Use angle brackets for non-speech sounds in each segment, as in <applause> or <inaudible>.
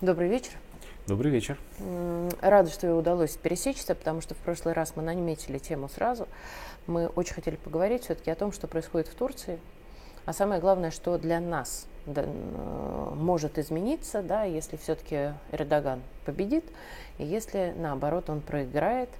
Добрый вечер. Добрый вечер. Рада, что удалось пересечься, потому что в прошлый раз мы наметили тему сразу. Мы очень хотели поговорить все-таки о том, что происходит в Турции, а самое главное, что для нас да, может измениться, да, если все-таки Эрдоган победит, и если наоборот он проиграет.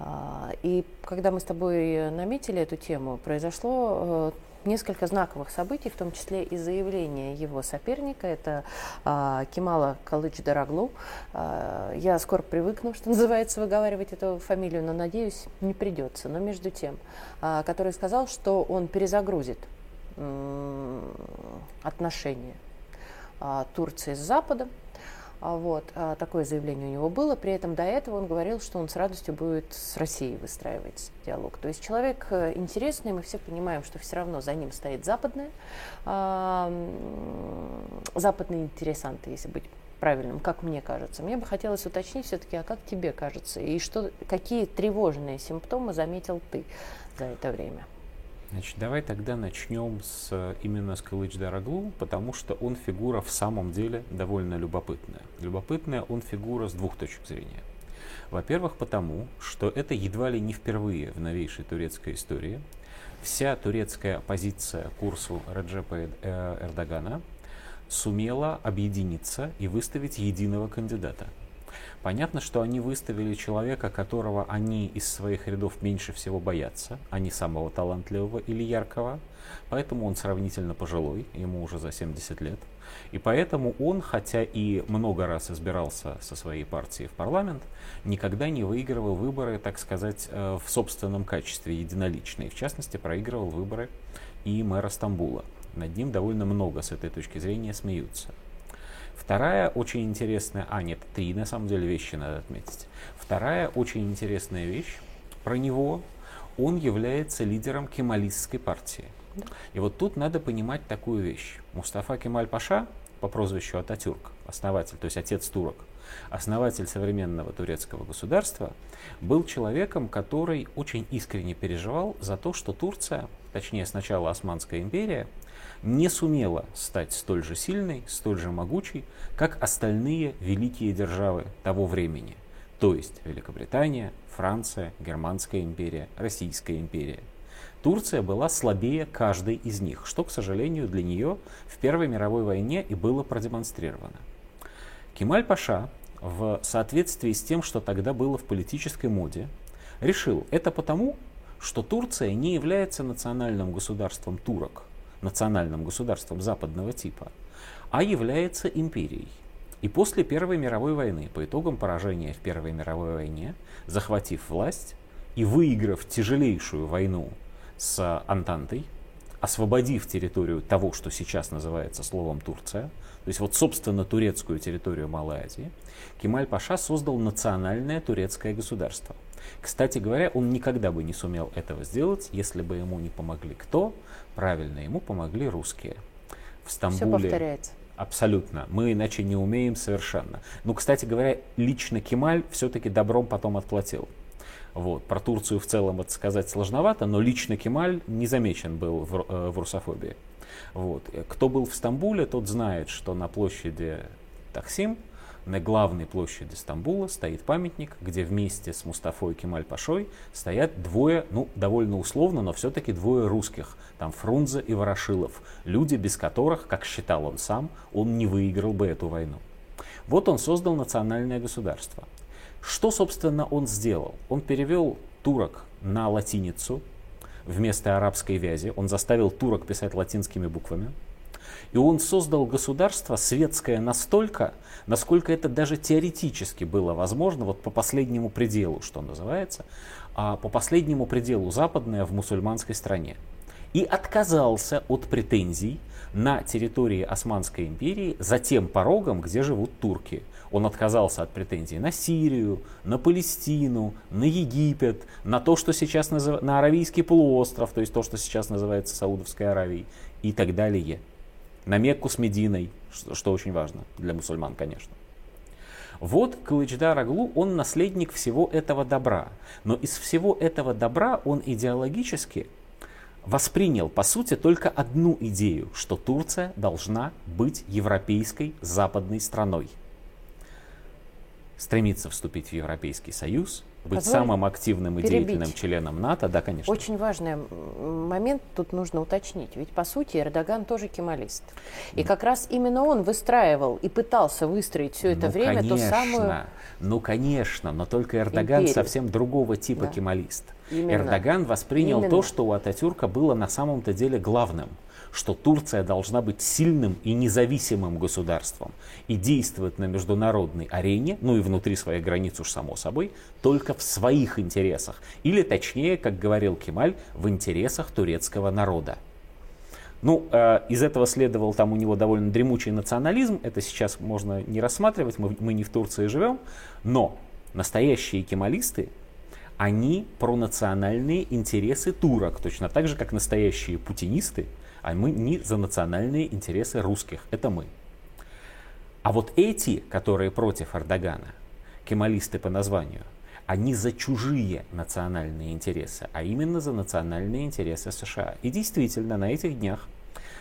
А, и когда мы с тобой наметили эту тему, произошло э, несколько знаковых событий, в том числе и заявление его соперника, это а, Кемала Калыч Дороглу. А, я скоро привыкну, что <laughs> называется, выговаривать эту фамилию, но, надеюсь, не придется. Но между тем, а, который сказал, что он перезагрузит отношения а, Турции с Западом. А, вот, а, такое заявление у него было. При этом до этого он говорил, что он с радостью будет с Россией выстраивать диалог. То есть человек э, интересный, мы все понимаем, что все равно за ним стоит западное, западные интересанты, если быть правильным, как мне кажется. Мне бы хотелось уточнить все-таки, а как тебе кажется, и что, какие тревожные симптомы заметил ты за это время? Значит, давай тогда начнем с, именно с Кылыч Дараглу, потому что он фигура в самом деле довольно любопытная. Любопытная он фигура с двух точек зрения. Во-первых, потому, что это едва ли не впервые в новейшей турецкой истории. Вся турецкая оппозиция курсу Раджепа э, Эрдогана сумела объединиться и выставить единого кандидата – Понятно, что они выставили человека, которого они из своих рядов меньше всего боятся, а не самого талантливого или яркого. Поэтому он сравнительно пожилой, ему уже за 70 лет. И поэтому он, хотя и много раз избирался со своей партией в парламент, никогда не выигрывал выборы, так сказать, э, в собственном качестве, единолично. И в частности проигрывал выборы и мэра Стамбула. Над ним довольно много с этой точки зрения смеются. Вторая очень интересная, а нет, три на самом деле вещи надо отметить. Вторая очень интересная вещь про него, он является лидером кемалистской партии. И вот тут надо понимать такую вещь. Мустафа Кемаль Паша по прозвищу Ататюрк, основатель, то есть отец турок, основатель современного турецкого государства, был человеком, который очень искренне переживал за то, что Турция, точнее сначала Османская империя, не сумела стать столь же сильной, столь же могучей, как остальные великие державы того времени, то есть Великобритания, Франция, Германская империя, Российская империя. Турция была слабее каждой из них, что, к сожалению, для нее в Первой мировой войне и было продемонстрировано. Кемаль Паша, в соответствии с тем, что тогда было в политической моде, решил это потому, что Турция не является национальным государством турок, национальным государством западного типа, а является империей. И после Первой мировой войны, по итогам поражения в Первой мировой войне, захватив власть и выиграв тяжелейшую войну с Антантой, освободив территорию того, что сейчас называется словом Турция, то есть вот собственно турецкую территорию Малой Азии, Кемаль Паша создал национальное турецкое государство. Кстати говоря, он никогда бы не сумел этого сделать, если бы ему не помогли кто? Правильно, ему помогли русские. В Стамбуле... Все повторяется. Абсолютно. Мы иначе не умеем совершенно. Ну, кстати говоря, лично Кемаль все-таки добром потом отплатил. Вот. Про Турцию в целом это сказать сложновато, но лично Кемаль не замечен был в, э, в русофобии. Вот. Кто был в Стамбуле, тот знает, что на площади Таксим на главной площади Стамбула стоит памятник, где вместе с Мустафой Кемаль Пашой стоят двое, ну, довольно условно, но все-таки двое русских. Там Фрунзе и Ворошилов. Люди, без которых, как считал он сам, он не выиграл бы эту войну. Вот он создал национальное государство. Что, собственно, он сделал? Он перевел турок на латиницу вместо арабской вязи. Он заставил турок писать латинскими буквами. И он создал государство светское настолько, насколько это даже теоретически было возможно, вот по последнему пределу, что называется, а по последнему пределу западное в мусульманской стране. И отказался от претензий на территории Османской империи за тем порогом, где живут турки. Он отказался от претензий на Сирию, на Палестину, на Египет, на то, что сейчас назыв... на Аравийский полуостров, то есть то, что сейчас называется Саудовской Аравией и так далее на Мекку с Мединой, что, очень важно для мусульман, конечно. Вот Кылычдар Аглу, он наследник всего этого добра. Но из всего этого добра он идеологически воспринял, по сути, только одну идею, что Турция должна быть европейской западной страной. Стремится вступить в Европейский Союз, быть Позволь самым активным и перебить. деятельным членом НАТО, да, конечно. Очень важный момент тут нужно уточнить. Ведь, по сути, Эрдоган тоже кемалист. И как раз именно он выстраивал и пытался выстроить все это ну, время конечно, ту самую... Ну, конечно, но только Эрдоган Империю. совсем другого типа Да. кемалист. Именно. Эрдоган воспринял Именно. то, что у Ататюрка было на самом-то деле главным что Турция должна быть сильным и независимым государством и действовать на международной арене, ну и внутри своих границ уж само собой, только в своих интересах. Или точнее, как говорил Кемаль, в интересах турецкого народа. Ну, э, из этого следовал там у него довольно дремучий национализм. Это сейчас можно не рассматривать, мы, мы не в Турции живем. Но настоящие кемалисты, они про национальные интересы турок, точно так же, как настоящие путинисты, а мы не за национальные интересы русских. Это мы. А вот эти, которые против Эрдогана, кемалисты по названию, они за чужие национальные интересы, а именно за национальные интересы США. И действительно, на этих днях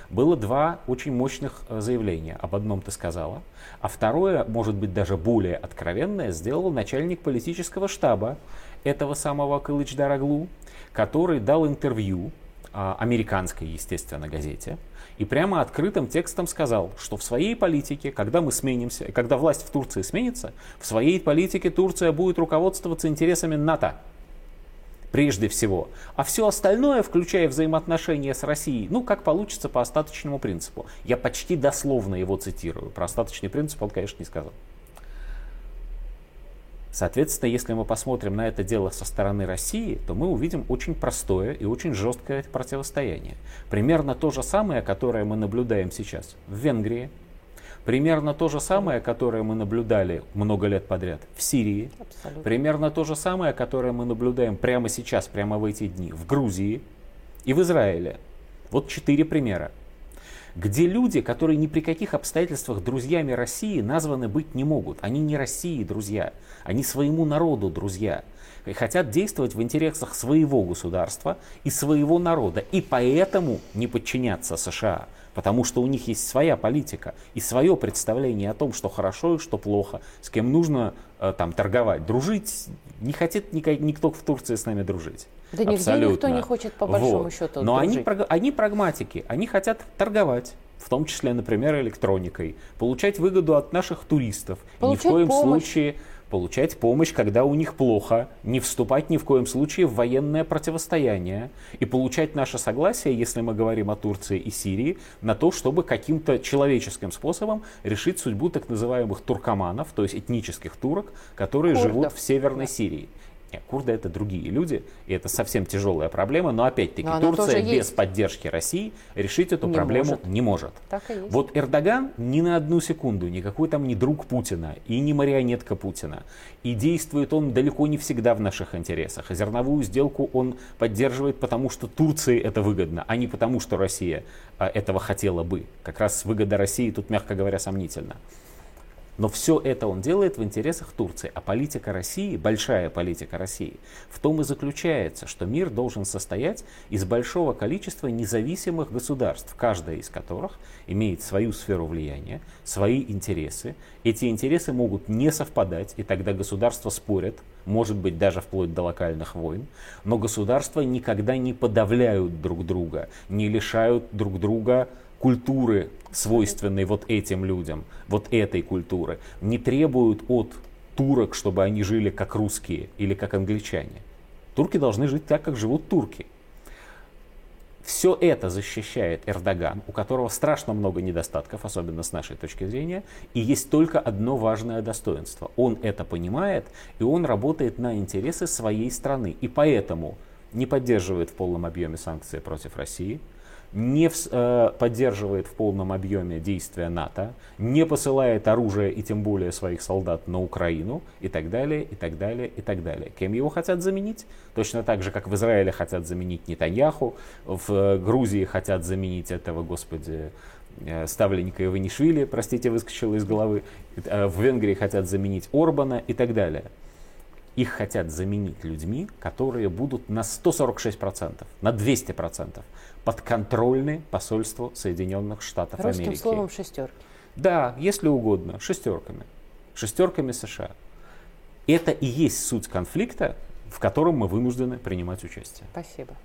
было два очень мощных э, заявления. Об одном ты сказала, а второе, может быть, даже более откровенное, сделал начальник политического штаба этого самого Кылыч Дараглу, который дал интервью а, американской, естественно, газете, и прямо открытым текстом сказал, что в своей политике, когда мы сменимся, когда власть в Турции сменится, в своей политике Турция будет руководствоваться интересами НАТО. Прежде всего. А все остальное, включая взаимоотношения с Россией, ну, как получится по остаточному принципу. Я почти дословно его цитирую. Про остаточный принцип он, конечно, не сказал. Соответственно, если мы посмотрим на это дело со стороны России, то мы увидим очень простое и очень жесткое противостояние. Примерно то же самое, которое мы наблюдаем сейчас в Венгрии, примерно то же самое, которое мы наблюдали много лет подряд в Сирии, Абсолютно. примерно то же самое, которое мы наблюдаем прямо сейчас, прямо в эти дни в Грузии и в Израиле. Вот четыре примера где люди, которые ни при каких обстоятельствах друзьями России названы быть не могут. Они не России друзья, они своему народу друзья. И хотят действовать в интересах своего государства и своего народа. И поэтому не подчиняться США. Потому что у них есть своя политика и свое представление о том, что хорошо и что плохо, с кем нужно э, там торговать. Дружить не хотит никто в Турции с нами дружить. Да нигде Абсолютно. никто не хочет, по большому Вот. счету, Но они, дружить. они прагматики, они хотят торговать. В том числе, например, электроникой, получать выгоду от наших туристов. И ни в Получать коем помощь. случае получать помощь, когда у них плохо, не вступать ни в коем случае в военное противостояние и получать наше согласие, если мы говорим о Турции и Сирии, на то, чтобы каким-то человеческим способом решить судьбу так называемых туркоманов, то есть этнических турок, которые Курдов. живут в Северной. Сирии. Нет, курды это другие люди, и это совсем тяжелая проблема, но опять-таки Но Турция без есть. поддержки России решить эту Не проблему может. не может. Вот Эрдоган ни на одну секунду, никакой там не друг Путина и не марионетка Путина. И действует он далеко не всегда в наших интересах. Зерновую сделку он поддерживает, потому что Турции это выгодно, а не потому, что Россия а, этого хотела бы. Как раз выгода России тут, мягко говоря, сомнительна. Но все это он делает в интересах Турции. А политика России, большая политика России, в том и заключается, что мир должен состоять из большого количества независимых государств, каждая из которых имеет свою сферу влияния, свои интересы. Эти интересы могут не совпадать, и тогда государства спорят, может быть даже вплоть до локальных войн, но государства никогда не подавляют друг друга, не лишают друг друга культуры, свойственной вот этим людям, вот этой культуры, не требуют от турок, чтобы они жили как русские или как англичане. Турки должны жить так, как живут турки. Все это защищает Эрдоган, у которого страшно много недостатков, особенно с нашей точки зрения, и есть только одно важное достоинство. Он это понимает, и он работает на интересы своей страны. И поэтому не поддерживает в полном объеме санкции против России, не вс- э, поддерживает в полном объеме действия НАТО, не посылает оружие и тем более своих солдат на Украину и так далее, и так далее, и так далее. Кем его хотят заменить? Точно так же, как в Израиле хотят заменить Нетаньяху, в э, Грузии хотят заменить этого, господи, э, ставленника Иванишвили, простите, выскочило из головы, в Венгрии хотят заменить Орбана и так далее. Их хотят заменить людьми, которые будут на 146%, на 200% подконтрольны посольству Соединенных Штатов Русским Америки. словом шестерки. Да, если угодно, шестерками. Шестерками США. Это и есть суть конфликта, в котором мы вынуждены принимать участие. Спасибо.